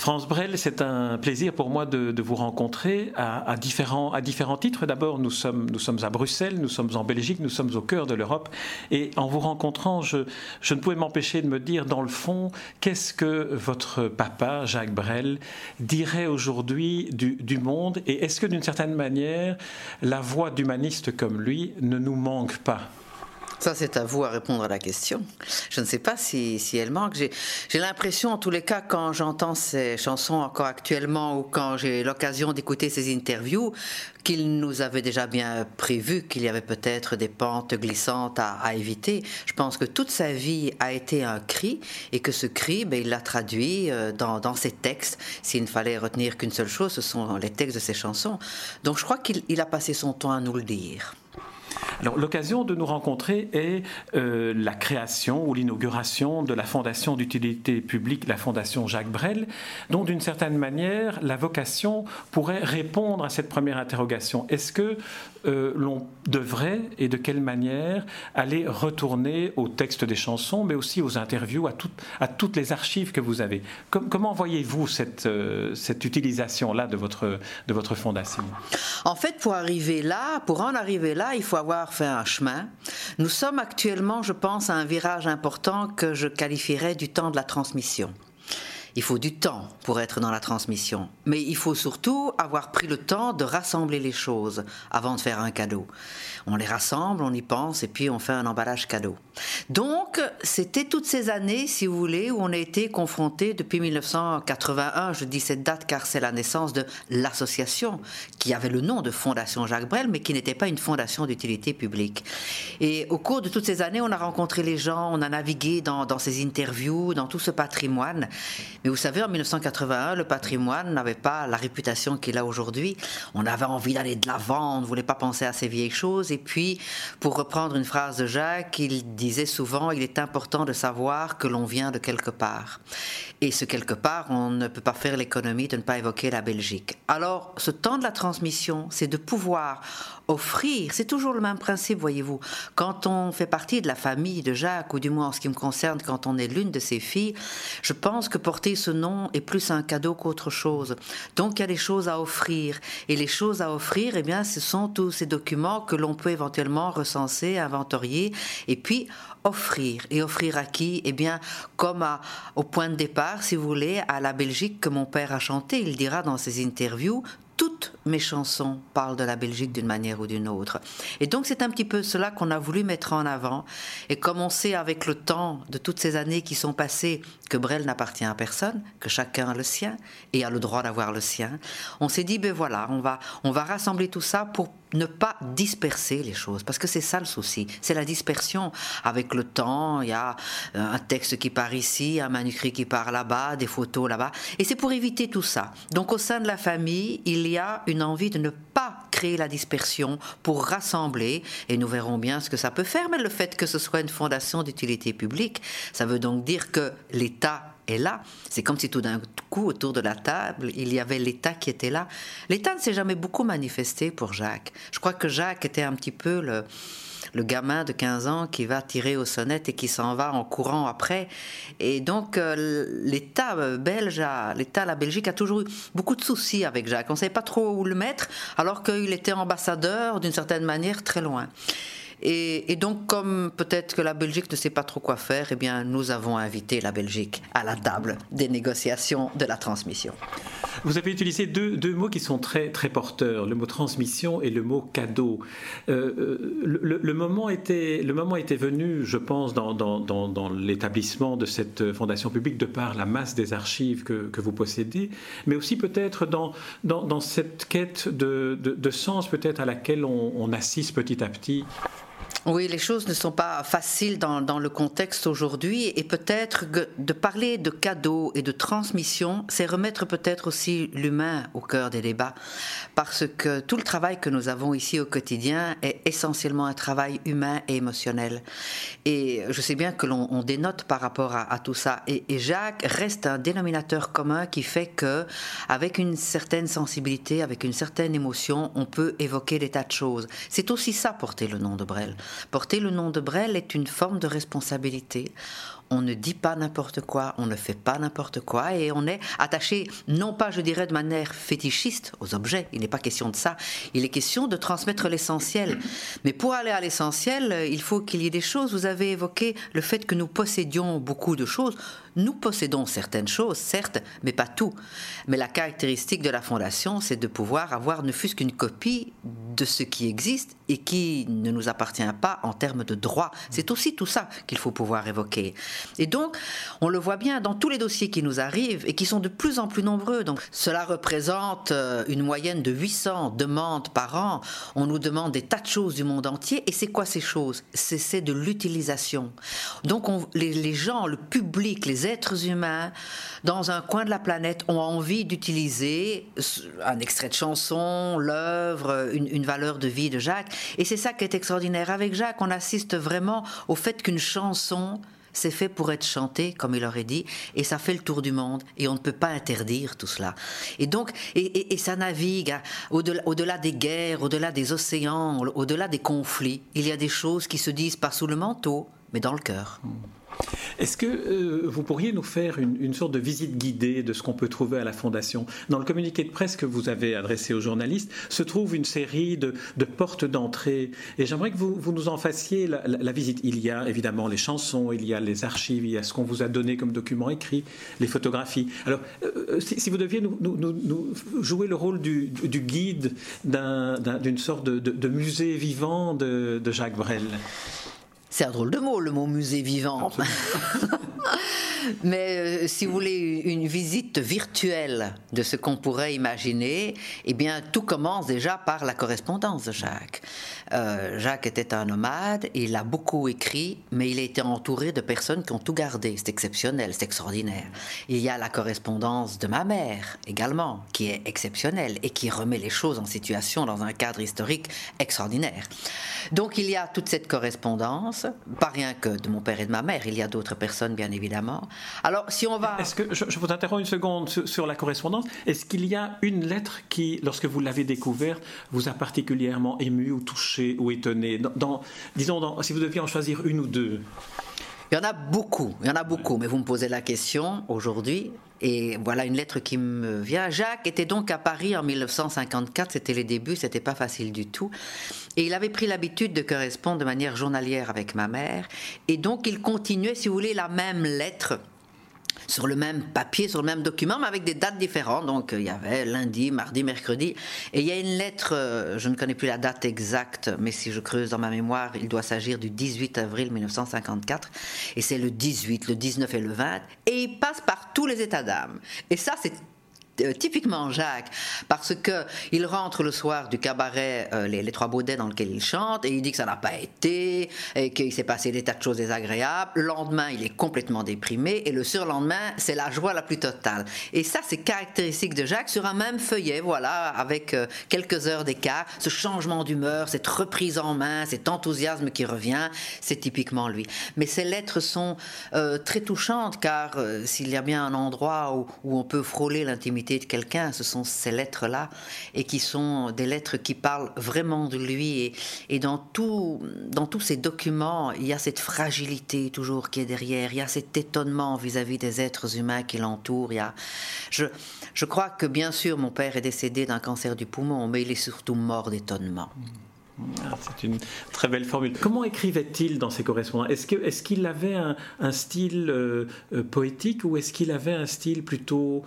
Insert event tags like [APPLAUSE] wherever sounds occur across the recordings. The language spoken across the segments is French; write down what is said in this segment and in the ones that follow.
France Brel, c'est un plaisir pour moi de, vous rencontrer à, différents, à différents titres. D'abord, nous sommes, nous sommes à Bruxelles, nous sommes en Belgique, nous sommes au cœur de l'Europe. Et en vous rencontrant, je, ne pouvais m'empêcher de me dire, dans le fond, qu'est-ce que votre papa, Jacques Brel, dirait aujourd'hui du, du monde? Et est-ce que d'une certaine manière, la voix d'humaniste comme lui ne nous manque pas? Ça, c'est à vous à répondre à la question. Je ne sais pas si, si elle manque. J'ai l'impression, en tous les cas, quand j'entends ces chansons encore actuellement ou quand j'ai l'occasion d'écouter ces interviews, qu'il nous avait déjà bien prévu qu'il y avait peut-être des pentes glissantes à, à, éviter. Je pense que toute sa vie a été un cri et que ce cri, ben, il l'a traduit euh, dans, dans, ses textes. S'il ne fallait retenir qu'une seule chose, ce sont les textes de ses chansons. Donc je crois qu'il a passé son temps à nous le dire. Alors l'occasion de nous rencontrer est euh, la création ou l'inauguration de la Fondation d'utilité publique, la Fondation Jacques Brel, dont d'une certaine manière la vocation pourrait répondre à cette première interrogation. Est-ce que euh, l'on devrait et de quelle manière aller retourner au texte des chansons, mais aussi aux interviews, à, toutes les archives que vous avez? Comment voyez-vous cette, euh, cette utilisation-là de votre, de votre fondation? En fait, pour arriver là, pour en arriver là, il faut avoir fait un chemin. Nous sommes actuellement, je pense, à un virage important que je qualifierais du temps de la transmission. Il faut du temps pour être dans la transmission, mais il faut surtout avoir pris le temps de rassembler les choses avant de faire un cadeau. On les rassemble, on y pense et puis on fait un emballage cadeau. Donc, c'était toutes ces années, si vous voulez, où on a été confronté depuis 1981, je dis cette date car c'est la naissance de l'association qui avait le nom de Fondation Jacques Brel, mais qui n'était pas une fondation d'utilité publique. Et au cours de toutes ces années, on a rencontré les gens, on a navigué dans, ces interviews, dans tout ce patrimoine. Mais vous savez, en 1981, le patrimoine n'avait pas la réputation qu'il a aujourd'hui. On avait envie d'aller de l'avant, on ne voulait pas penser à ces vieilles choses. Et puis, pour reprendre une phrase de Jacques, il disait souvent, il est important de savoir que l'on vient de quelque part. Et ce quelque part, on ne peut pas faire l'économie de ne pas évoquer la Belgique. Alors, ce temps de la transmission, c'est de pouvoir offrir, c'est toujours le même principe, voyez-vous. Quand on fait partie de la famille de Jacques, ou du moins en ce qui me concerne, quand on est l'une de ses filles, je pense que porter ce nom est plus un cadeau qu'autre chose. Donc il y a des choses à offrir. Et les choses à offrir, eh bien, ce sont tous ces documents que l'on peut éventuellement recenser, inventorier, et puis offrir. Et offrir à qui? Eh bien, comme au point de départ, si vous voulez, à la Belgique que mon père a chanté. Il dira dans ses interviews toutes mes chansons parlent de la Belgique d'une manière ou d'une autre. Et donc c'est un petit peu cela qu'on a voulu mettre en avant. Et comme on sait avec le temps de toutes ces années qui sont passées que Brel n'appartient à personne, que chacun a le sien et a le droit d'avoir le sien, on s'est dit ben voilà, on va on va rassembler tout ça pour ne pas disperser les choses, parce que c'est ça le souci, c'est la dispersion. Avec le temps, il y a euh, un texte qui part ici, un manuscrit qui part là-bas, des photos là-bas, et c'est pour éviter tout ça. Donc au sein de la famille, il y a une envie de ne pas créer la dispersion, pour rassembler, et nous verrons bien ce que ça peut faire, mais le fait que ce soit une fondation d'utilité publique, ça veut donc dire que l'État et là. C'est comme si tout d'un coup, autour de la table, il y avait l'État qui était là. L'État ne s'est jamais beaucoup manifesté pour Jacques. Je crois que Jacques était un petit peu le, le gamin de 15 ans qui va tirer aux sonnettes et qui s'en va en courant après. Et donc, euh, l'État euh, belge, l'État, la Belgique a toujours eu beaucoup de soucis avec Jacques. On ne savait pas trop où le mettre, alors qu'il était ambassadeur d'une certaine manière très loin. Et, donc, comme peut-être que la Belgique ne sait pas trop quoi faire, eh bien, nous avons invité la Belgique à la table des négociations de la transmission. Vous avez utilisé deux, mots qui sont très, très porteurs, le mot transmission et le mot cadeau. Euh, euh, le, moment était, le moment était venu, je pense, dans, dans, dans, l'établissement de cette fondation publique, de par la masse des archives que, que vous possédez, mais aussi peut-être dans, dans, cette quête de, de, sens peut-être à laquelle on, on assiste petit à petit oui, les choses ne sont pas faciles dans, le contexte aujourd'hui et peut-être de parler de cadeaux et de transmission, c'est remettre peut-être aussi l'humain au cœur des débats parce que tout le travail que nous avons ici au quotidien est essentiellement un travail humain et émotionnel. Et je sais bien que l'on dénote par rapport à, tout ça et, et, Jacques reste un dénominateur commun qui fait que avec une certaine sensibilité, avec une certaine émotion, on peut évoquer des tas de choses. C'est aussi ça porter le nom de Brel. Porter le nom de Brel est une forme de responsabilité. on ne dit pas n'importe quoi, on ne fait pas n'importe quoi, et on est attaché, non pas, je dirais, de manière fétichiste aux objets, il n'est pas question de ça, il est question de transmettre l'essentiel. Mais pour aller à l'essentiel, il faut qu'il y ait des choses. Vous avez évoqué le fait que nous possédions beaucoup de choses. Nous possédons certaines choses, certes, mais pas tout. Mais la caractéristique de la fondation, c'est de pouvoir avoir ne fût-ce qu'une copie de ce qui existe et qui ne nous appartient pas en termes de droit. C'est aussi tout ça qu'il faut pouvoir évoquer. Et donc, on le voit bien dans tous les dossiers qui nous arrivent et qui sont de plus en plus nombreux. Donc, cela représente euh, une moyenne de 800 demandes par an. On nous demande des tas de choses du monde entier. Et c'est quoi ces choses? C'est de l'utilisation. Donc, les, les gens, le public, les êtres humains, dans un coin de la planète, ont envie d'utiliser un extrait de chanson, l'œuvre, une, une valeur de vie de Jacques. Et c'est ça qui est extraordinaire. Avec Jacques, on assiste vraiment au fait qu'une chanson c'est fait pour être chanté, comme il aurait dit, et ça fait le tour du monde, et on ne peut pas interdire tout cela. Et donc, et, ça navigue au-delà, au-delà des guerres, au-delà des océans, au-delà des conflits. Il y a des choses qui se disent pas sous le manteau, mais dans le cœur. Est-ce que euh, vous pourriez nous faire une, sorte de visite guidée de ce qu'on peut trouver à la Fondation? Dans le communiqué de presse que vous avez adressé aux journalistes se trouve une série de, portes d'entrée. Et j'aimerais que vous, nous en fassiez la, visite. Il y a évidemment les chansons, il y a les archives, il y a ce qu'on vous a donné comme document écrit, les photographies. Alors, euh, si, vous deviez nous, jouer le rôle du, guide d'une sorte de, musée vivant de Jacques Brel. C'est un drôle de mot, le mot musée vivant. [LAUGHS] Mais euh, si vous voulez une visite virtuelle de ce qu'on pourrait imaginer, eh bien, tout commence déjà par la correspondance de Jacques. Euh, Jacques était un nomade, il a beaucoup écrit, mais il a été entouré de personnes qui ont tout gardé. C'est exceptionnel, c'est extraordinaire. Il y a la correspondance de ma mère également, qui est exceptionnelle et qui remet les choses en situation dans un cadre historique extraordinaire. Donc il y a toute cette correspondance, pas rien que de mon père et de ma mère, il y a d'autres personnes bien évidemment. Alors si on va... Est-ce que, je, vous interromps une seconde sur, la correspondance, est-ce qu'il y a une lettre qui, lorsque vous l'avez découverte, vous a particulièrement ému ou touché ou étonné Disons, si vous deviez en choisir une ou deux. Il y en a beaucoup, il y en a beaucoup, mais vous me posez la question aujourd'hui, et voilà une lettre qui me vient. Jacques était donc à Paris en 1954, c'était les débuts, c'était pas facile du tout. Et il avait pris l'habitude de correspondre de manière journalière avec ma mère. Et donc il continuait, si vous voulez, la même lettre sur le même papier, sur le même document, mais avec des dates différentes. Donc il y avait lundi, mardi, mercredi. Et il y a une lettre, euh, je ne connais plus la date exacte, mais si je creuse dans ma mémoire, il doit s'agir du 18 avril 1954. Et c'est le 18, le 19 et le 20. Et il passe par tous les états d'âme. Et ça, c'est typiquement Jacques, parce que il rentre le soir du cabaret euh, les, Trois Baudets dans lequel il chante, et il dit que ça n'a pas été, et qu'il s'est passé des tas de choses désagréables. Le lendemain, il est complètement déprimé, et le surlendemain, c'est la joie la plus totale. Et ça, c'est caractéristique de Jacques sur un même feuillet, voilà, avec euh, quelques heures d'écart, ce changement d'humeur, cette reprise en main, cet enthousiasme qui revient, c'est typiquement lui. Mais ces lettres sont très touchantes, car s'il y a bien un endroit où on peut frôler l'intimité de quelqu'un, ce sont ces lettres-là, et qui sont des lettres qui parlent vraiment de lui. Et, dans, tout, dans tous ces documents, il y a cette fragilité toujours qui est derrière, il y a cet étonnement vis-à-vis des êtres humains qui l'entourent. je, je crois que bien sûr, mon père est décédé d'un cancer du poumon, mais il est surtout mort d'étonnement. Ah, c'est une très belle formule. Comment écrivait-il dans ses correspondances Est-ce qu'il avait un, style euh, euh, poétique ou est-ce qu'il avait un style plutôt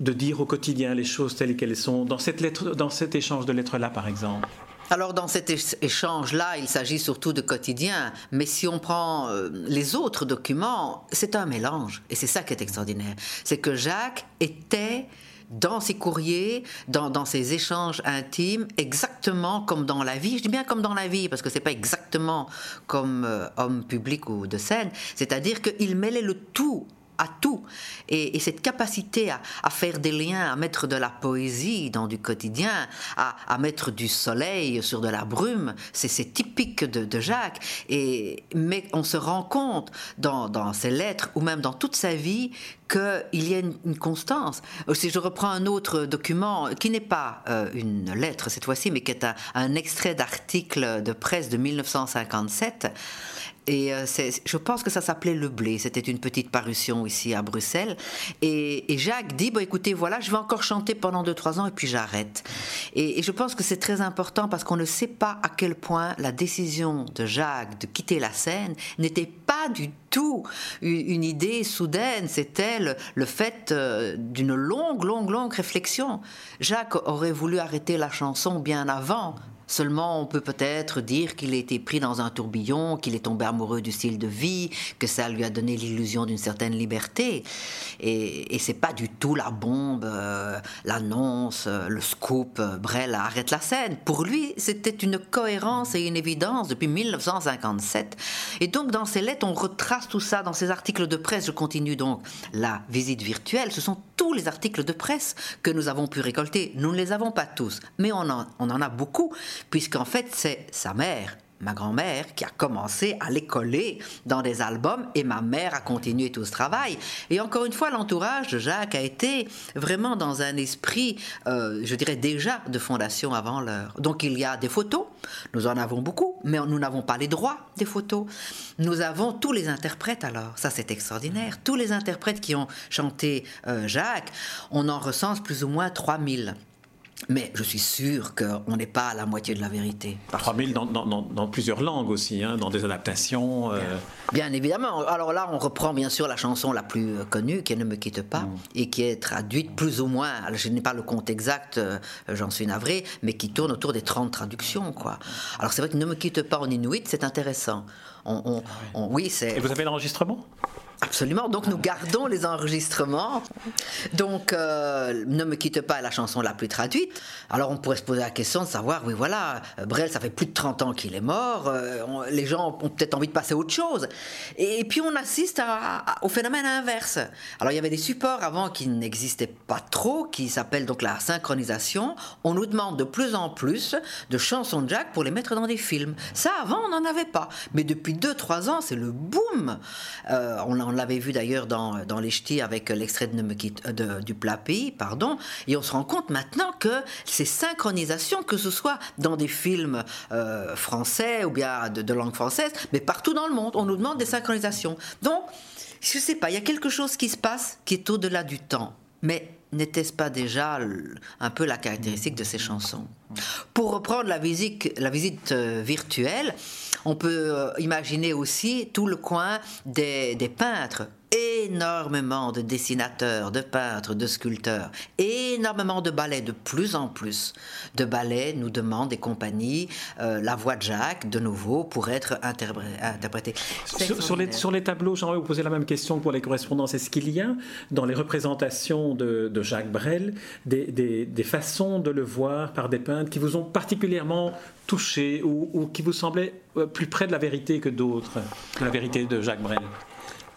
de dire au quotidien les choses telles qu'elles sont, dans, cette lettre, dans cet échange de lettres-là, par exemple? Alors dans cet échange-là, il s'agit surtout de quotidien, mais si on prend euh, les autres documents, c'est un mélange. Et c'est ça qui est extraordinaire. C'est que Jacques était dans ses courriers, dans, ses échanges intimes, exactement comme dans la vie. Je dis bien comme dans la vie, parce que c'est pas exactement comme euh, homme public ou de scène. C'est-à-dire qu'il mêlait le tout à tout. Et, cette capacité à, faire des liens, à mettre de la poésie dans du quotidien, à, mettre du soleil sur de la brume, c'est typique de, Jacques. Et, mais on se rend compte dans, ses lettres ou même dans toute sa vie qu'il y a une, constance. Si je reprends un autre document qui n'est pas euh, une lettre cette fois-ci, mais qui est un extrait d'article de presse de 1957, Et euh, je pense que ça s'appelait Le Blé. C'était une petite parution ici à Bruxelles. Et, Jacques dit, bon écoutez, voilà, je vais encore chanter pendant 2-3 ans et puis j'arrête. Et, je pense que c'est très important parce qu'on ne sait pas à quel point la décision de Jacques de quitter la scène n'était pas du tout une idée soudaine. C'était le, le fait euh, d'une longue, longue, longue réflexion. Jacques aurait voulu arrêter la chanson bien avant Seulement, on peut peut-être dire qu'il a été pris dans un tourbillon, qu'il est tombé amoureux du style de vie, que ça lui a donné l'illusion d'une certaine liberté. Et, et c'est pas du tout la bombe, euh, l'annonce, euh, le scoop, euh, Brel arrête la scène. Pour lui, c'était une cohérence et une évidence depuis 1957. Et donc, dans ses lettres, on retrace tout ça dans ses articles de presse. Je continue donc la visite virtuelle. Ce sont tous les articles de presse que nous avons pu récolter. Nous ne les avons pas tous, mais on en a beaucoup puisqu'en fait c'est sa mère ma grand-mère qui a commencé à les coller dans des albums et ma mère a continué tout ce travail. Et encore une fois, l'entourage de Jacques a été vraiment dans un esprit, euh, je dirais déjà, de fondation avant l'heure. Donc il y a des photos, nous en avons beaucoup, mais nous n'avons pas les droits des photos. Nous avons tous les interprètes alors, ça c'est extraordinaire, tous les interprètes qui ont chanté euh, Jacques, on en recense plus ou moins 3000. Mais je suis sûr qu'on n'est pas à la moitié de la vérité. 3000 dans, dans, dans, plusieurs langues aussi, hein, dans des adaptations. Euh. Bien, évidemment. Alors là, on reprend bien sûr la chanson la plus euh, connue, qui est Ne me quitte pas, mm. et qui est traduite plus ou moins, je n'ai pas le compte exact, euh, j'en suis navré, mais qui tourne autour des 30 traductions. Quoi. Alors c'est vrai que Ne me quitte pas en inuit, c'est intéressant. On, ah oui, c'est... Et vous avez l'enregistrement? Absolument. Donc nous gardons les enregistrements. Donc euh, ne me quitte pas la chanson la plus traduite. Alors on pourrait se poser la question de savoir, oui voilà, Brel, ça fait plus de 30 ans qu'il est mort. Euh, les gens ont peut-être envie de passer à autre chose. Et, puis on assiste au phénomène inverse. Alors il y avait des supports avant qui n'existaient pas trop, qui s'appellent donc la synchronisation. On nous demande de plus en plus de chansons de Jack pour les mettre dans des films. Ça avant on n'en avait pas. Mais depuis 2-3 ans c'est le boom. Euh, on, on l'avait vu d'ailleurs dans, dans les ch'tis avec l'extrait de, du plat pays, pardon, et on se rend compte maintenant que ces synchronisations, que ce soit dans des films euh, français ou bien de, langue française, mais partout dans le monde, on nous demande des synchronisations. Donc, je ne sais pas, il y a quelque chose qui se passe qui est au-delà du temps. Mais n'était-ce pas déjà un peu la caractéristique de ces chansons Pour reprendre la visite, la visite euh, virtuelle, on peut euh, imaginer aussi tout le coin des, des peintres énormément de dessinateurs, de peintres, de sculpteurs, énormément de ballets, de plus en plus de ballets nous demandent des compagnies euh, la voix de Jacques, de nouveau, pour être interprétée. Sur, les, sur, les, tableaux, j'aimerais vous poser la même question pour les correspondances. Est-ce qu'il y a dans les représentations de, Jacques Brel des, des, façons de le voir par des peintres qui vous ont particulièrement touché ou, ou qui vous semblaient euh, plus près de la vérité que d'autres, de la vérité de Jacques Brel?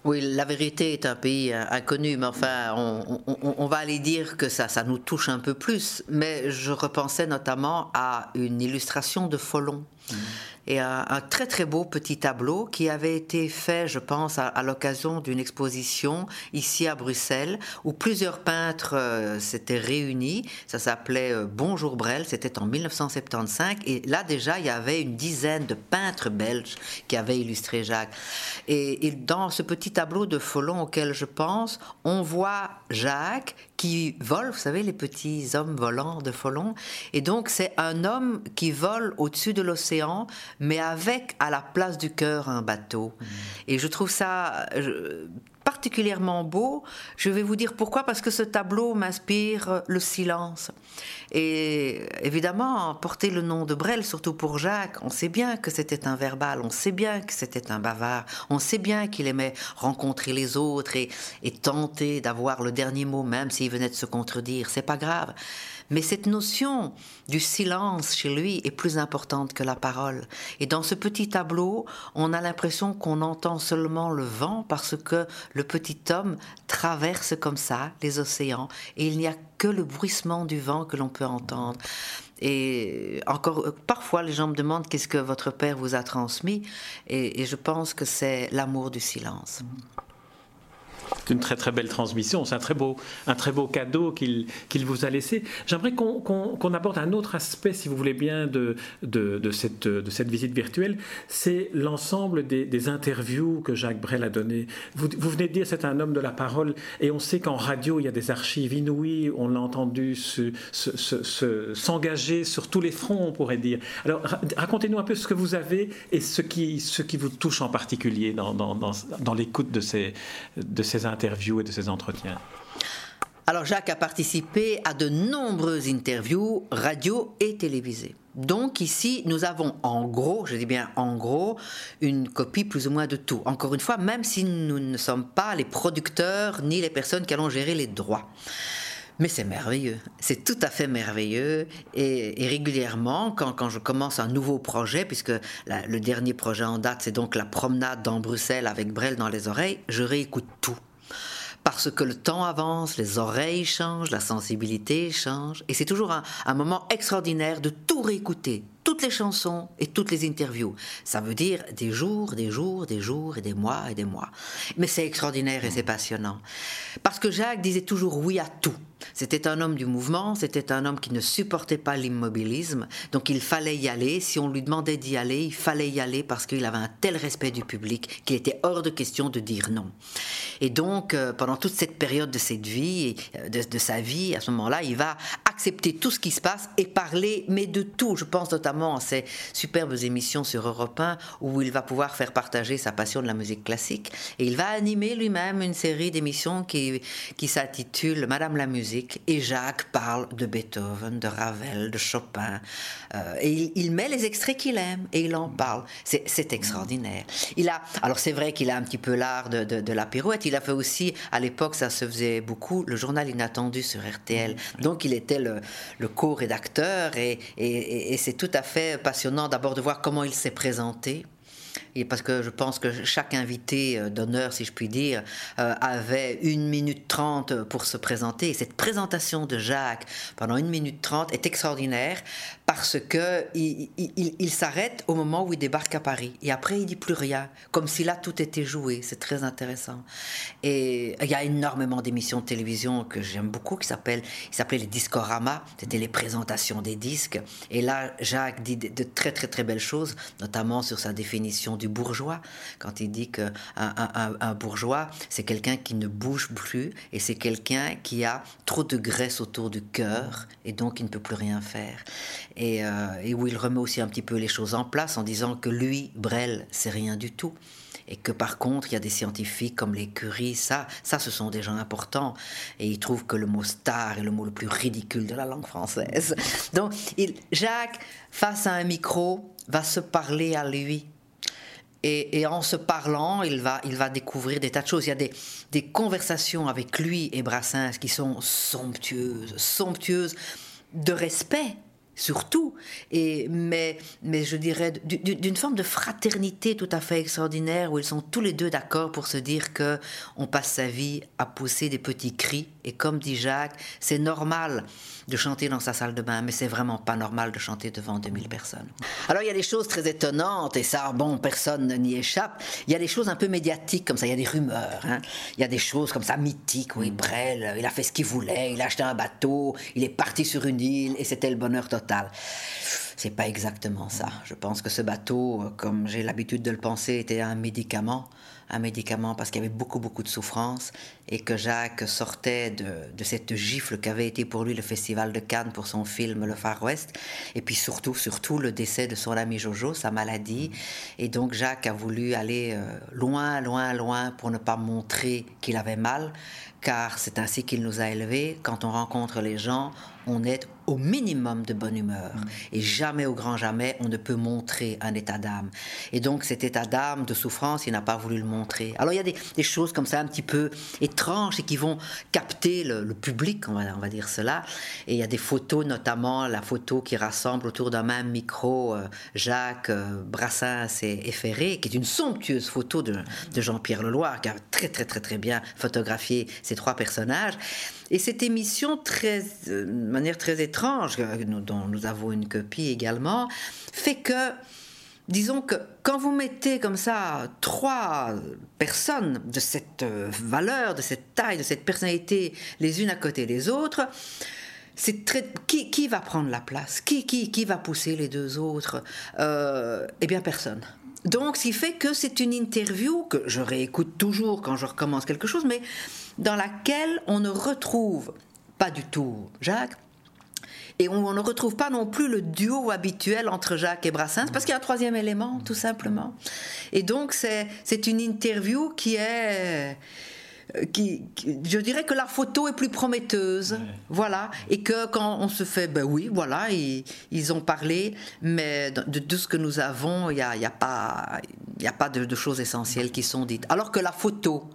Oui, la vérité est un pays euh, inconnu, mais enfin, on, va aller dire que ça, nous touche un peu plus. Mais je repensais notamment à une illustration de Folon. Mmh et un, très très beau petit tableau qui avait été fait, je pense, à, l'occasion d'une exposition ici à Bruxelles où plusieurs peintres euh, s'étaient réunis. Ça s'appelait euh, Bonjour Brel, c'était en 1975 et là déjà il y avait une dizaine de peintres belges qui avaient illustré Jacques. Et, et dans ce petit tableau de Folon auquel je pense, on voit Jacques qui vole, vous savez, les petits hommes volants de Folon. Et donc, c'est un homme qui vole au-dessus de l'océan, mais avec à la place du cœur un bateau. Mmh. Et je trouve ça particulièrement beau. Je vais vous dire pourquoi, parce que ce tableau m'inspire le silence. Et évidemment, porter le nom de Brel, surtout pour Jacques, on sait bien que c'était un verbal, on sait bien que c'était un bavard, on sait bien qu'il aimait rencontrer les autres et, et tenter d'avoir le dernier mot, même s'il venait de se contredire. C'est pas grave. Mais cette notion du silence chez lui est plus importante que la parole. Et dans ce petit tableau, on a l'impression qu'on entend seulement le vent parce que le petit homme traverse comme ça les océans et il n'y a que le bruissement du vent que l'on peut entendre. Et encore, parfois, les gens me demandent qu'est-ce que votre père vous a transmis, et, je pense que c'est l'amour du silence. C'est une très très belle transmission, c'est un très beau, un très beau cadeau qu'il qu'il vous a laissé. J'aimerais qu'on aborde un autre aspect, si vous voulez bien, de, de, de cette, de cette visite virtuelle, c'est l'ensemble des, interviews que Jacques Brel a données. Vous, vous venez de dire c'est un homme de la parole, et on sait qu'en radio, il y a des archives inouïes, on l'a entendu s'engager se, sur tous les fronts, on pourrait dire. Alors racontez-nous un peu ce que vous avez et ce qui, ce qui vous touche en particulier dans, dans, dans, dans l'écoute de ces, de ces interviews interviews et de ces entretiens alors Jacques a participé à de nombreuses interviews radio et télévisées. Donc ici, nous avons en gros, je dis bien en gros, une copie plus ou moins de tout. Encore une fois, même si nous ne sommes pas les producteurs ni les personnes qui allons gérer les droits. Mais c'est merveilleux, c'est tout à fait merveilleux. Et, régulièrement, quand, je commence un nouveau projet, puisque le dernier projet en date, c'est donc la promenade dans Bruxelles avec Brel dans les oreilles, je réécoute tout parce que le temps avance, les oreilles changent, la sensibilité change, et c'est toujours un, moment extraordinaire de tout réécouter, toutes les chansons et toutes les interviews. Ça veut dire des jours, des jours, des jours et des mois et des mois. Mais c'est extraordinaire et c'est passionnant. Parce que Jacques disait toujours oui à tout. C'était un homme du mouvement, c'était un homme qui ne supportait pas l'immobilisme, donc il fallait y aller. Si on lui demandait d'y aller, il fallait y aller parce qu'il avait un tel respect du public qu'il était hors de question de dire non. Et donc, euh, pendant toute cette période de cette vie, euh, de, de sa vie, à ce moment-là, il va accepter tout ce qui se passe et parler, mais de tout. Je pense notamment à ces superbes émissions sur Europe 1 où il va pouvoir faire partager sa passion de la musique classique. Et il va animer lui-même une série d'émissions qui, qui s'intitule Madame la musique. Et Jacques parle de Beethoven, de Ravel, de Chopin. Euh, et il, met les extraits qu'il aime et il en parle. C'est extraordinaire. Il a, alors c'est vrai qu'il a un petit peu l'art de, de, de la pirouette. Il a fait aussi, à l'époque, ça se faisait beaucoup, le journal inattendu sur RTL. Donc il était le, co-rédacteur et, c'est tout à fait passionnant d'abord de voir comment il s'est présenté et parce que je pense que chaque invité euh, d'honneur, si je puis dire, euh, avait une minute trente pour se présenter. Et cette présentation de Jacques pendant une minute trente est extraordinaire parce que il, s'arrête au moment où il débarque à Paris. Et après, il dit plus rien, comme si là tout était joué. C'est très intéressant. Et il y a énormément d'émissions de télévision que j'aime beaucoup qui s'appellent, il s'appelait les Discorama. C'était les présentations des disques. Et là, Jacques dit de très très très belles choses, notamment sur sa définition du bourgeois, quand il dit qu'un un, bourgeois, c'est quelqu'un qui ne bouge plus et c'est quelqu'un qui a trop de graisse autour du cœur et donc il ne peut plus rien faire. Et, euh, et où il remet aussi un petit peu les choses en place en disant que lui, Brel, c'est rien du tout et que par contre il y a des scientifiques comme les Curie, ça, ça ce sont des gens importants et il trouve que le mot star est le mot le plus ridicule de la langue française. [LAUGHS] Donc il, Jacques, face à un micro, va se parler à lui et, en se parlant, il va, il va découvrir des tas de choses. Il y a des, des conversations avec lui et Brassens qui sont somptueuses, somptueuses de respect surtout, et, mais, mais je dirais d'une forme de fraternité tout à fait extraordinaire où ils sont tous les deux d'accord pour se dire que on passe sa vie à pousser des petits cris et comme dit Jacques, c'est normal de chanter dans sa salle de bain, mais c'est vraiment pas normal de chanter devant 2000 personnes. Alors il y a des choses très étonnantes et ça, bon, personne n'y échappe. Il y a des choses un peu médiatiques comme ça, il y a des rumeurs, hein. il y a des choses comme ça mythiques. Oui, Brel, il a fait ce qu'il voulait, il a acheté un bateau, il est parti sur une île et c'était le bonheur total. C'est pas exactement ça. Je pense que ce bateau, comme j'ai l'habitude de le penser, était un médicament un médicament parce qu'il y avait beaucoup, beaucoup de souffrance et que Jacques sortait de, de cette gifle qu'avait été pour lui le Festival de Cannes pour son film Le Far West. Et puis surtout, surtout le décès de son ami Jojo, sa maladie. Et donc Jacques a voulu aller euh, loin, loin, loin pour ne pas montrer qu'il avait mal, car c'est ainsi qu'il nous a élevés. Quand on rencontre les gens, on est au minimum de bonne humeur. Et jamais, au grand jamais, on ne peut montrer un état d'âme. Et donc cet état d'âme, de souffrance, il n'a pas voulu le montrer. Alors il y a des, choses comme ça un petit peu étranges et qui vont capter le, public, on va, on va, dire cela. Et il y a des photos, notamment la photo qui rassemble autour d'un même micro euh, Jacques, euh, Brassens et, Ferré, qui est une somptueuse photo de, de Jean-Pierre Leloir, qui a très très très très bien photographié ces trois personnages. Et cette émission, euh, de manière très étrange, dont nous avons une copie également, fait que disons que quand vous mettez comme ça trois personnes de cette euh, valeur, de cette taille, de cette personnalité les unes à côté des autres, c'est très qui, qui, va prendre la place? Qui, qui, qui va pousser les deux autres? Euh, Eh bien personne. Donc, ce qui fait que c'est une interview que je réécoute toujours quand je recommence quelque chose, mais dans laquelle on ne retrouve pas du tout Jacques, et on, ne retrouve pas non plus le duo habituel entre Jacques et Brassens, parce qu'il y a un troisième élément, tout simplement. Et donc, c'est une interview qui est... Qui, je dirais que la photo est plus prometteuse, voilà, et que quand on se fait, ben oui, voilà, ils, ont parlé, mais de, tout ce que nous avons, il n'y a, y a, pas, y a pas de, de, choses essentielles qui sont dites. Alors que la photo,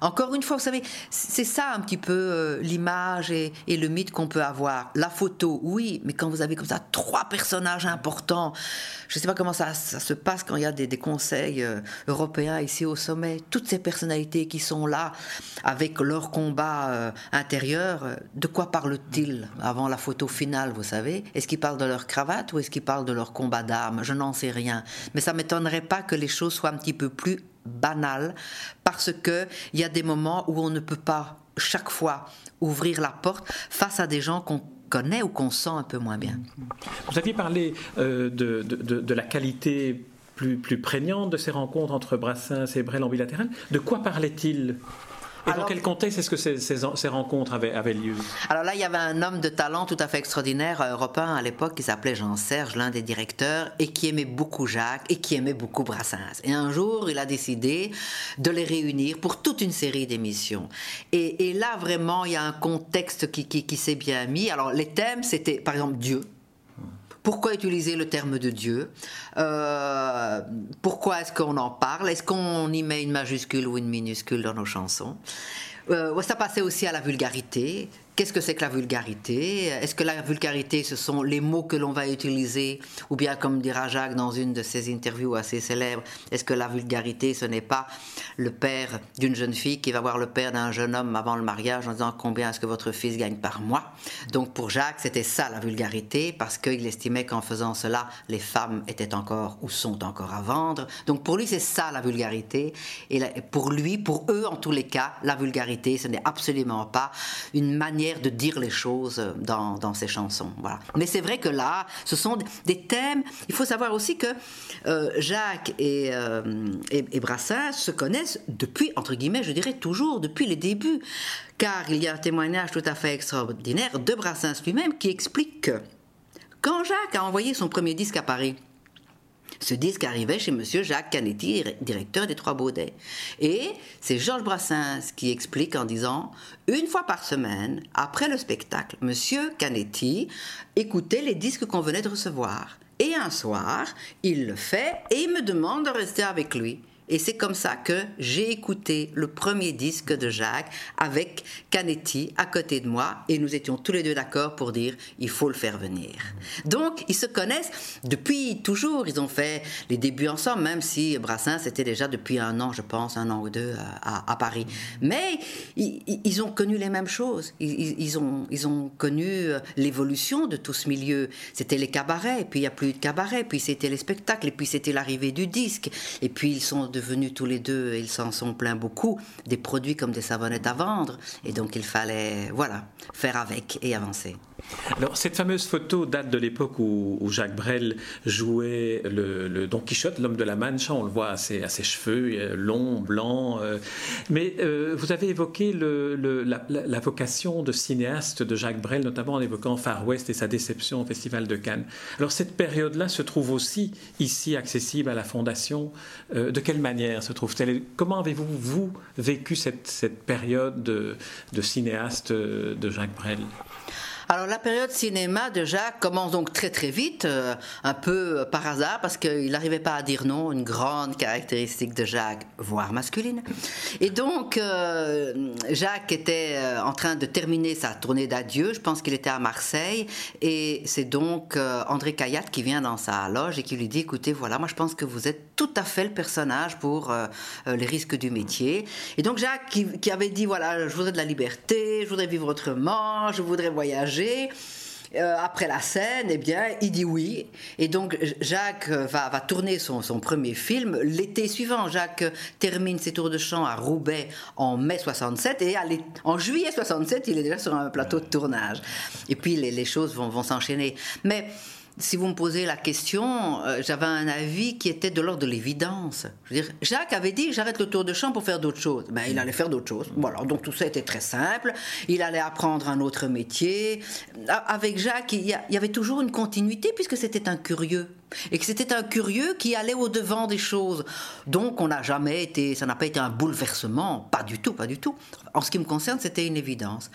encore une fois, vous savez, c'est ça un petit peu euh, l'image et, le mythe qu'on peut avoir. La photo, oui, mais quand vous avez comme ça trois personnages importants, je ne sais pas comment ça, se passe quand il y a des, conseils euh, européens ici au sommet, toutes ces personnalités qui sont là avec leur combat euh, intérieur, de quoi parlent-ils avant la photo finale, vous savez? Est-ce qu'ils parlent de leur cravate ou est-ce qu'ils parlent de leur combat d'âme Je n'en sais rien. Mais ça m'étonnerait pas que les choses soient un petit peu plus banal parce que il y a des moments où on ne peut pas chaque fois ouvrir la porte face à des gens qu'on connaît ou qu'on sent un peu moins bien. Vous aviez parlé euh, de, de, la qualité plus, plus prégnante de ces rencontres entre Brassens et Brel en bilatéral. De quoi parlait-il? Et dans quel contexte est-ce que ces, rencontres avaient, lieu? Alors là, il y avait un homme de talent tout à fait extraordinaire, européen à l'époque, qui s'appelait Jean-Serge, l'un des directeurs, et qui aimait beaucoup Jacques et qui aimait beaucoup Brassens. Et un jour, il a décidé de les réunir pour toute une série d'émissions. Et, là, vraiment, il y a un contexte qui, qui s'est bien mis. Alors, les thèmes, c'était par exemple Dieu. Pourquoi utiliser le terme de Dieu? Euh, Pourquoi est-ce qu'on en parle? Est-ce qu'on y met une majuscule ou une minuscule dans nos chansons? Euh, Ça passait aussi à la vulgarité. Qu'est-ce que c'est que la vulgarité? Est-ce que la vulgarité, ce sont les mots que l'on va utiliser? Ou bien, comme dira Jacques dans une de ses interviews assez célèbres, est-ce que la vulgarité, ce n'est pas le père d'une jeune fille qui va voir le père d'un jeune homme avant le mariage en disant combien est-ce que votre fils gagne par mois? Donc pour Jacques, c'était ça la vulgarité, parce qu'il estimait qu'en faisant cela, les femmes étaient encore ou sont encore à vendre. Donc pour lui, c'est ça la vulgarité. Et pour lui, pour eux en tous les cas, la vulgarité, ce n'est absolument pas une manière de dire les choses dans, dans ces chansons. Voilà. Mais c'est vrai que là, ce sont des thèmes. Il faut savoir aussi que euh, Jacques et, euh, et, et Brassens se connaissent depuis, entre guillemets, je dirais toujours, depuis les débuts. Car il y a un témoignage tout à fait extraordinaire de Brassens lui-même qui explique que quand Jacques a envoyé son premier disque à Paris, ce disque arrivait chez Monsieur Jacques Canetti, directeur des Trois Baudets. Et c'est Georges Brassens qui explique en disant une fois par semaine, après le spectacle, Monsieur Canetti écoutait les disques qu'on venait de recevoir. Et un soir, il le fait et il me demande de rester avec lui. Et c'est comme ça que j'ai écouté le premier disque de Jacques avec Canetti à côté de moi et nous étions tous les deux d'accord pour dire il faut le faire venir. Donc ils se connaissent depuis toujours, ils ont fait les débuts ensemble, même si Brassens était déjà depuis un an, je pense, un an ou deux à, Paris. Mais ils, ont connu les mêmes choses, ils, ont, connu euh, l'évolution de tout ce milieu. C'était les cabarets, puis il n'y a plus de cabarets, puis c'était les spectacles, et puis c'était l'arrivée du disque, et puis ils sont devenus tous les deux, ils s'en sont plaints beaucoup, des produits comme des savonnettes à vendre. Et donc il fallait, voilà, faire avec et avancer. Alors, cette fameuse photo date de l'époque où, Jacques Brel jouait le, Don Quichotte, l'homme de la Mancha. On le voit à ses, cheveux longs, blancs. Euh. mais euh, vous avez évoqué la, vocation de cinéaste de Jacques Brel, notamment en évoquant Far West et sa déception au Festival de Cannes. Alors, cette période-là se trouve aussi ici accessible à la Fondation. Euh, de quelle manière se trouve-t-elle Comment avez-vous, vous, vécu cette, période de cinéaste de Jacques Brel? Alors la période cinéma de Jacques commence donc très très vite, euh, un peu par hasard, parce qu'il n'arrivait pas à dire non, une grande caractéristique de Jacques, voire masculine. Et donc euh, Jacques était euh, en train de terminer sa tournée d'adieu, je pense qu'il était à Marseille, et c'est donc André Caillat qui vient dans sa loge et qui lui dit, écoutez, voilà, moi je pense que vous êtes tout à fait le personnage pour les risques du métier. Et donc Jacques qui avait dit, voilà, je voudrais de la liberté, je voudrais vivre autrement, je voudrais voyager, euh, après la scène, eh bien, il dit oui. Et donc, Jacques va, tourner son, premier film l'été suivant. Jacques termine ses tours de chant à Roubaix en mai 67 et en juillet 67, il est déjà sur un plateau de tournage. Et puis, les, les choses vont, vont s'enchaîner. Mais si vous me posez la question, euh, j'avais un avis qui était de l'ordre de l'évidence. Jacques avait dit j'arrête le tour de chant pour faire d'autres choses. Ben, il allait faire d'autres choses. Voilà, donc tout ça était très simple. Il allait apprendre un autre métier. Avec Jacques, il y, avait toujours une continuité puisque c'était un curieux. Et que c'était un curieux qui allait au-devant des choses. Donc on n'a jamais été, ça n'a pas été un bouleversement, pas du tout, pas du tout. En ce qui me concerne, c'était une évidence.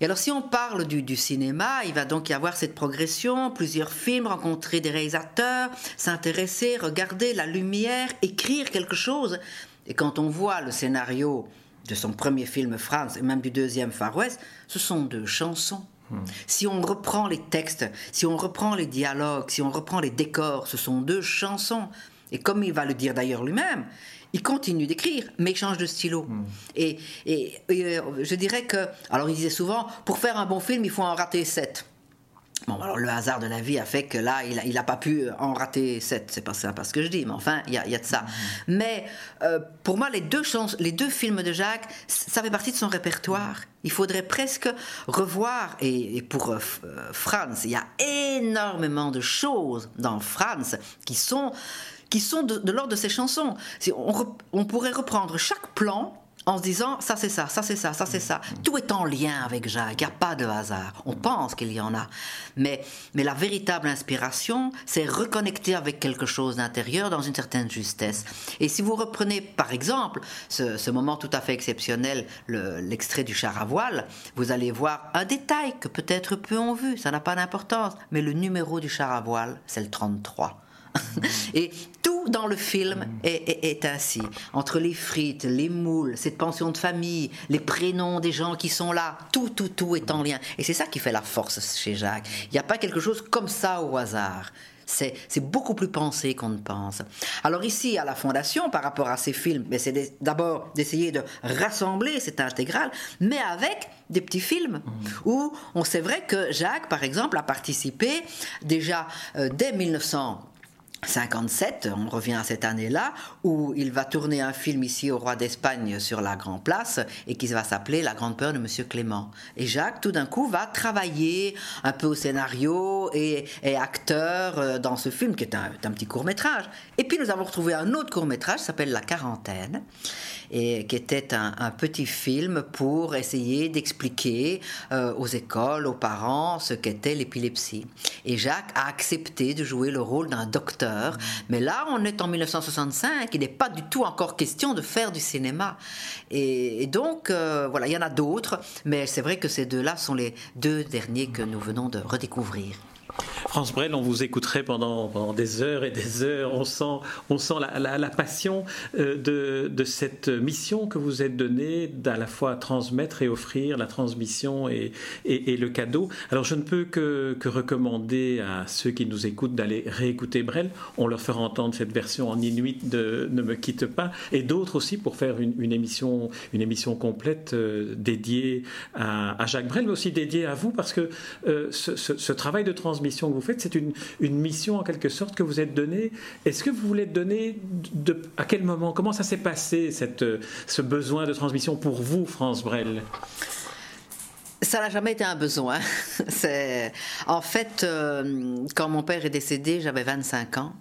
Et alors, si on parle du, cinéma, il va donc y avoir cette progression, plusieurs films, rencontrer des réalisateurs, s'intéresser, regarder la lumière, écrire quelque chose. Et quand on voit le scénario de son premier film France et même du deuxième Far West, ce sont deux chansons. Hmm. Si on reprend les textes, si on reprend les dialogues, si on reprend les décors, ce sont deux chansons. Et comme il va le dire d'ailleurs lui-même, il continue d'écrire, mais il change de stylo. Hmm. Et, euh, je dirais que, alors il disait souvent, pour faire un bon film, il faut en rater sept. Bon, alors le hasard de la vie a fait que là, il n'a pas pu en rater sept. C'est pas ça parce que je dis, mais enfin, il y a, de ça. Hmm. Mais euh, pour moi, les deux, les deux films de Jacques, ça fait partie de son répertoire. Il faudrait presque revoir, et, pour euh, Franz, il y a énormément de choses dans Franz qui sont qui sont de, l'ordre de ces chansons. On, on pourrait reprendre chaque plan en se disant ça c'est ça, ça c'est ça, ça c'est ça. Tout est en lien avec Jacques, il n'y a pas de hasard. On pense qu'il y en a. Mais, mais la véritable inspiration, c'est reconnecter avec quelque chose d'intérieur dans une certaine justesse. Et si vous reprenez par exemple ce, moment tout à fait exceptionnel, l'extrait du char à voile, vous allez voir un détail que peut-être peu ont vu, ça n'a pas d'importance, mais le numéro du char à voile, c'est le 33. [LAUGHS] Et tout dans le film est, ainsi. Entre les frites, les moules, cette pension de famille, les prénoms des gens qui sont là, tout, tout, tout est en lien. Et c'est ça qui fait la force chez Jacques. Il n'y a pas quelque chose comme ça au hasard. C'est beaucoup plus pensé qu'on ne pense. Alors ici, à la Fondation, par rapport à ces films, c'est d'abord d'essayer de rassembler cette intégrale, mais avec des petits films mmh. où on sait vrai que Jacques, par exemple, a participé déjà euh, dès 1900. 57, on revient à cette année-là, où il va tourner un film ici au Roi d'Espagne sur la Grand Place et qui va s'appeler La Grande Peur de Monsieur Clément. Et Jacques, tout d'un coup, va travailler un peu au scénario et, acteur euh, dans ce film qui est un, un petit court métrage. Et puis nous avons retrouvé un autre court métrage qui s'appelle La Quarantaine et qui était un, petit film pour essayer d'expliquer euh, aux écoles, aux parents, ce qu'était l'épilepsie. Et Jacques a accepté de jouer le rôle d'un docteur. Mais là, on est en 1965, il n'est pas du tout encore question de faire du cinéma. Et, donc, euh, voilà, il y en a d'autres, mais c'est vrai que ces deux-là sont les deux derniers que nous venons de redécouvrir. France Brel, on vous écouterait pendant, des heures et des heures. On sent, la, passion euh, de, cette mission que vous êtes donnée d'à la fois transmettre et offrir la transmission et, le cadeau. Alors je ne peux que, recommander à ceux qui nous écoutent d'aller réécouter Brel. On leur fera entendre cette version en inuit de Ne me quitte pas et d'autres aussi pour faire une, émission, une émission complète euh, dédiée à, Jacques Brel, mais aussi dédiée à vous parce que euh, ce travail de transmission que vous faites, c'est une, mission en quelque sorte que vous êtes donnée. Est-ce que vous voulez donner de, à quel moment? Comment ça s'est passé, cette, ce besoin de transmission pour vous, France Brel? Ça n'a jamais été un besoin. [LAUGHS] C'est en fait euh, quand mon père est décédé, j'avais 25 ans.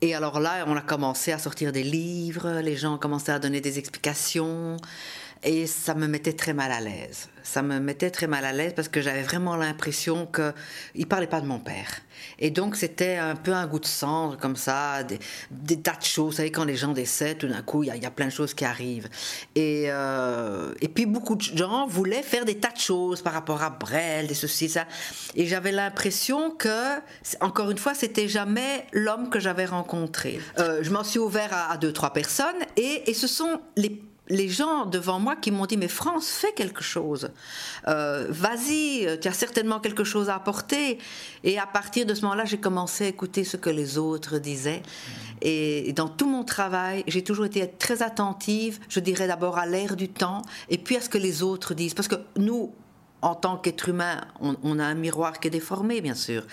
Et alors là, on a commencé à sortir des livres, les gens ont commencé à donner des explications. Et ça me mettait très mal à l'aise. Ça me mettait très mal à l'aise parce que j'avais vraiment l'impression qu'il ne parlait pas de mon père. Et donc c'était un peu un goût de cendre comme ça, des, tas de choses. Vous savez, quand les gens décèdent, tout d'un coup, il y, a plein de choses qui arrivent. Et, euh, et puis beaucoup de gens voulaient faire des tas de choses par rapport à Brel, des ceci, ça. Et j'avais l'impression que, encore une fois, c'était jamais l'homme que j'avais rencontré. Euh, je m'en suis ouvert à, à, deux, trois personnes et, et ce sont les les gens devant moi qui m'ont dit mais France fais quelque chose. Euh, vas-y tu as certainement quelque chose à apporter. Et à partir de ce moment-là j'ai commencé à écouter ce que les autres disaient. Et dans tout mon travail j'ai toujours été très attentive je dirais d'abord à l'air du temps et puis à ce que les autres disent. Parce que nous en tant qu'être humain, on, a un miroir qui est déformé, bien sûr.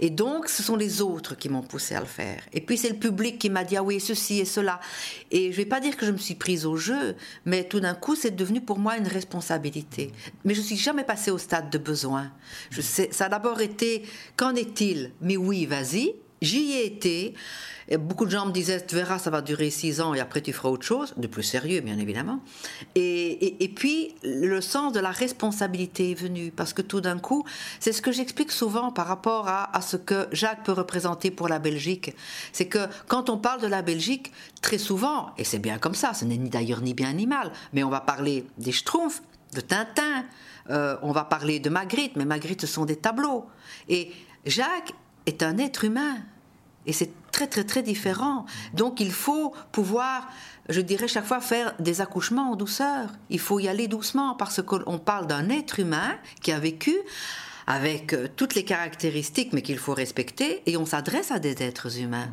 Et donc, ce sont les autres qui m'ont poussé à le faire. Et puis, c'est le public qui m'a dit, ah oui, ceci et cela. Et je ne vais pas dire que je me suis prise au jeu, mais tout d'un coup, c'est devenu pour moi une responsabilité. Mais je ne suis jamais passée au stade de besoin. Ça a d'abord été, qu'en est-il? Mais oui, vas-y. J'y ai été. Beaucoup de gens me disaient, tu verras, ça va durer six ans et après tu feras autre chose, de plus sérieux bien évidemment. Et, puis le sens de la responsabilité est venu, parce que tout d'un coup, c'est ce que j'explique souvent par rapport à, à, ce que Jacques peut représenter pour la Belgique. C'est que quand on parle de la Belgique, très souvent, et c'est bien comme ça, ce n'est ni d'ailleurs ni bien ni mal, mais on va parler des Schtroumpfs, de Tintin, euh, on va parler de Magritte, mais Magritte, ce sont des tableaux. Et Jacques est un être humain. Et c'est très très très différent. Donc il faut pouvoir, je dirais chaque fois, faire des accouchements en douceur. Il faut y aller doucement parce qu'on parle d'un être humain qui a vécu avec euh, toutes les caractéristiques, mais qu'il faut respecter, et on s'adresse à des êtres humains.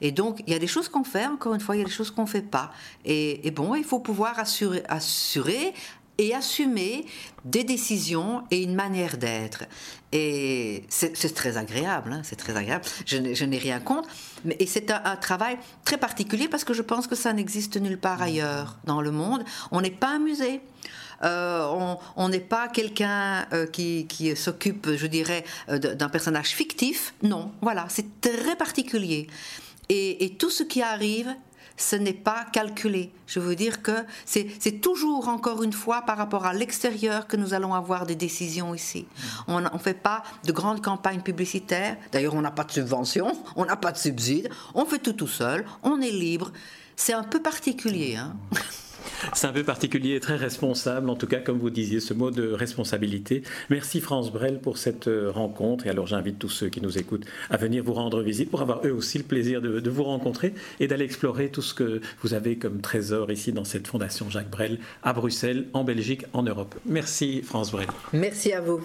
Et donc, il y a des choses qu'on fait, encore une fois, il y a des choses qu'on ne fait pas. Et, bon, il faut pouvoir assurer, assurer et assumer des décisions et une manière d'être. Et c'est très agréable, hein, c'est très agréable. Je, n'ai rien contre. Mais, et c'est un, travail très particulier parce que je pense que ça n'existe nulle part ailleurs dans le monde. On n'est pas amusé. Euh, on n'est pas quelqu'un euh, qui, qui s'occupe, je dirais, euh, d'un personnage fictif. Non, voilà, c'est très particulier. Et, et, tout ce qui arrive ce n'est pas calculé. Je veux dire que c'est toujours, encore une fois, par rapport à l'extérieur que nous allons avoir des décisions ici. On ne fait pas de grandes campagnes publicitaires. D'ailleurs, on n'a pas de subvention, on n'a pas de subsides. On fait tout tout seul, on est libre. C'est un peu particulier. Hein C'est un peu particulier et très responsable, en tout cas, comme vous disiez, ce mot de responsabilité. Merci France Brel pour cette euh, rencontre. Et alors, j'invite tous ceux qui nous écoutent à venir vous rendre visite pour avoir eux aussi le plaisir de, vous rencontrer et d'aller explorer tout ce que vous avez comme trésor ici dans cette fondation Jacques Brel à Bruxelles, en Belgique, en Europe. Merci France Brel. Merci à vous.